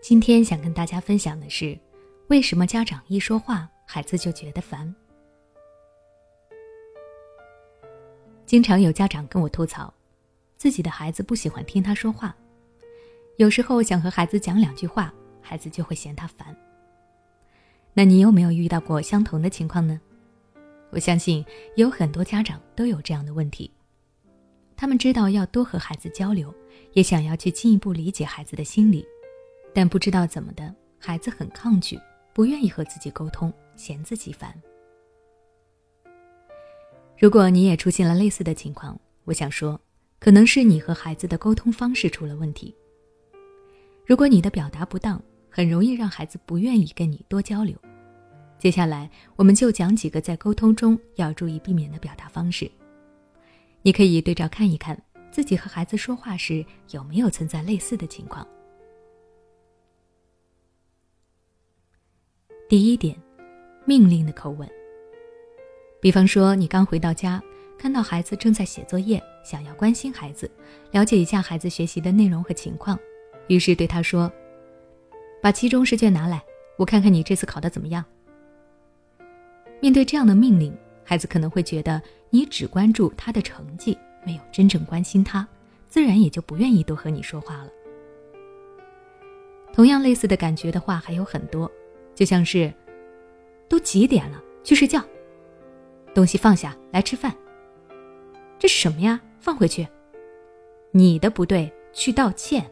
今天想跟大家分享的是，为什么家长一说话，孩子就觉得烦？经常有家长跟我吐槽，自己的孩子不喜欢听他说话，有时候想和孩子讲两句话，孩子就会嫌他烦。那你有没有遇到过相同的情况呢？我相信有很多家长都有这样的问题，他们知道要多和孩子交流，也想要去进一步理解孩子的心理，但不知道怎么的，孩子很抗拒，不愿意和自己沟通，嫌自己烦。如果你也出现了类似的情况，我想说，可能是你和孩子的沟通方式出了问题。如果你的表达不当，很容易让孩子不愿意跟你多交流。接下来，我们就讲几个在沟通中要注意避免的表达方式。你可以对照看一看，自己和孩子说话时有没有存在类似的情况。第一点，命令的口吻。比方说，你刚回到家，看到孩子正在写作业，想要关心孩子，了解一下孩子学习的内容和情况，于是对他说：“把期中试卷拿来，我看看你这次考的怎么样。”面对这样的命令，孩子可能会觉得你只关注他的成绩，没有真正关心他，自然也就不愿意多和你说话了。同样类似的感觉的话还有很多，就像是，都几点了，去睡觉，东西放下来吃饭。这是什么呀？放回去，你的不对，去道歉，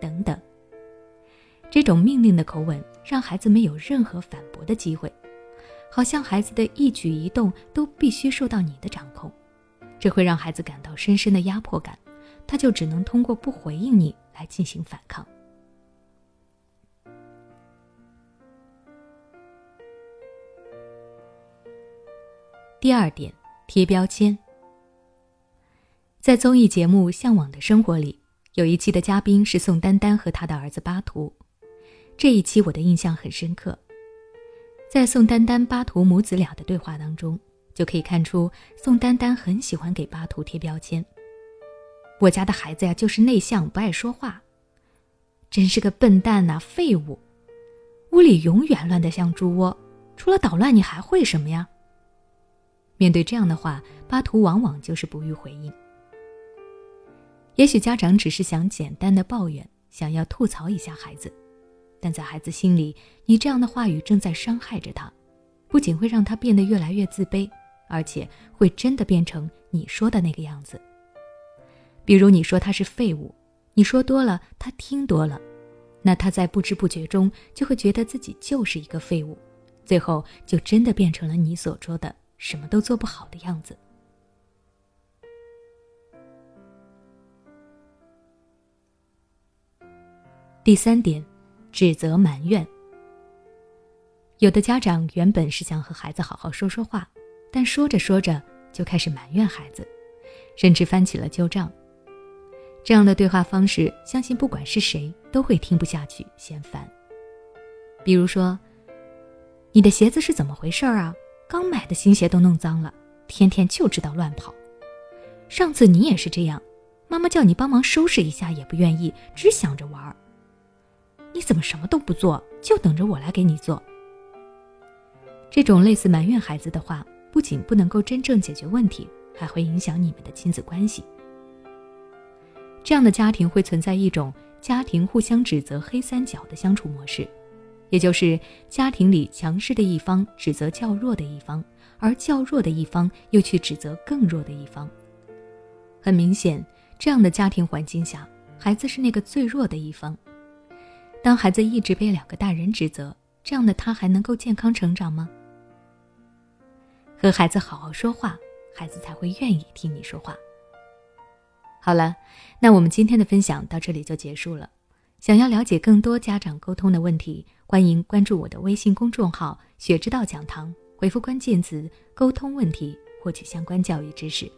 等等。这种命令的口吻，让孩子没有任何反驳的机会。好像孩子的一举一动都必须受到你的掌控，这会让孩子感到深深的压迫感，他就只能通过不回应你来进行反抗。第二点，贴标签。在综艺节目《向往的生活》里，有一期的嘉宾是宋丹丹和她的儿子巴图，这一期我的印象很深刻。在宋丹丹、巴图母子俩的对话当中，就可以看出宋丹丹很喜欢给巴图贴标签。我家的孩子呀，就是内向，不爱说话，真是个笨蛋呐，废物！屋里永远乱得像猪窝，除了捣乱，你还会什么呀？面对这样的话，巴图往往就是不予回应。也许家长只是想简单的抱怨，想要吐槽一下孩子。但在孩子心里，你这样的话语正在伤害着他，不仅会让他变得越来越自卑，而且会真的变成你说的那个样子。比如你说他是废物，你说多了，他听多了，那他在不知不觉中就会觉得自己就是一个废物，最后就真的变成了你所说的什么都做不好的样子。第三点。指责、埋怨。有的家长原本是想和孩子好好说说话，但说着说着就开始埋怨孩子，甚至翻起了旧账。这样的对话方式，相信不管是谁都会听不下去，嫌烦。比如说：“你的鞋子是怎么回事啊？刚买的新鞋都弄脏了，天天就知道乱跑。上次你也是这样，妈妈叫你帮忙收拾一下也不愿意，只想着玩儿。”你怎么什么都不做，就等着我来给你做？这种类似埋怨孩子的话，不仅不能够真正解决问题，还会影响你们的亲子关系。这样的家庭会存在一种家庭互相指责黑三角的相处模式，也就是家庭里强势的一方指责较弱的一方，而较弱的一方又去指责更弱的一方。很明显，这样的家庭环境下，孩子是那个最弱的一方。当孩子一直被两个大人指责，这样的他还能够健康成长吗？和孩子好好说话，孩子才会愿意听你说话。好了，那我们今天的分享到这里就结束了。想要了解更多家长沟通的问题，欢迎关注我的微信公众号“学之道讲堂”，回复关键词“沟通问题”获取相关教育知识。